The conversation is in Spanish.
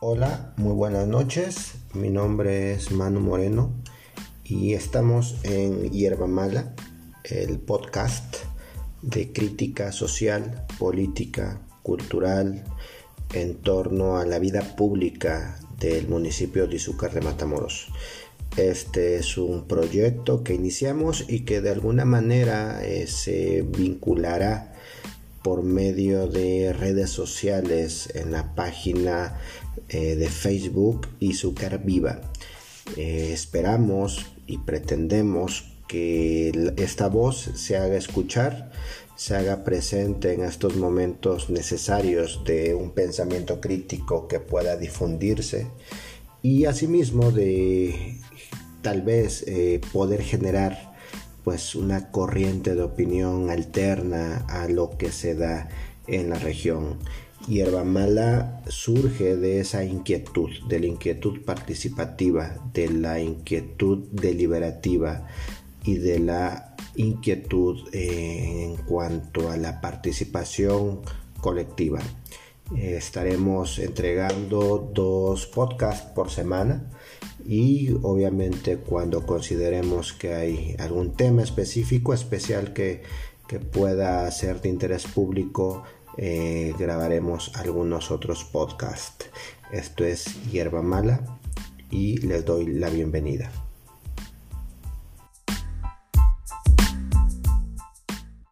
Hola, muy buenas noches. Mi nombre es Manu Moreno y estamos en Hierba Mala, el podcast de crítica social, política, cultural en torno a la vida pública del municipio de Izúcar de Matamoros. Este es un proyecto que iniciamos y que de alguna manera eh, se vinculará por medio de redes sociales en la página eh, de Facebook y Viva. Eh, esperamos y pretendemos que esta voz se haga escuchar, se haga presente en estos momentos necesarios de un pensamiento crítico que pueda difundirse y asimismo de tal vez eh, poder generar pues una corriente de opinión alterna a lo que se da en la región. Hierba Mala surge de esa inquietud, de la inquietud participativa, de la inquietud deliberativa y de la inquietud eh, en cuanto a la participación colectiva. Eh, estaremos entregando dos podcasts por semana y obviamente cuando consideremos que hay algún tema específico especial que, pueda ser de interés público eh, grabaremos algunos otros podcasts. Esto es hierba mala y les doy la bienvenida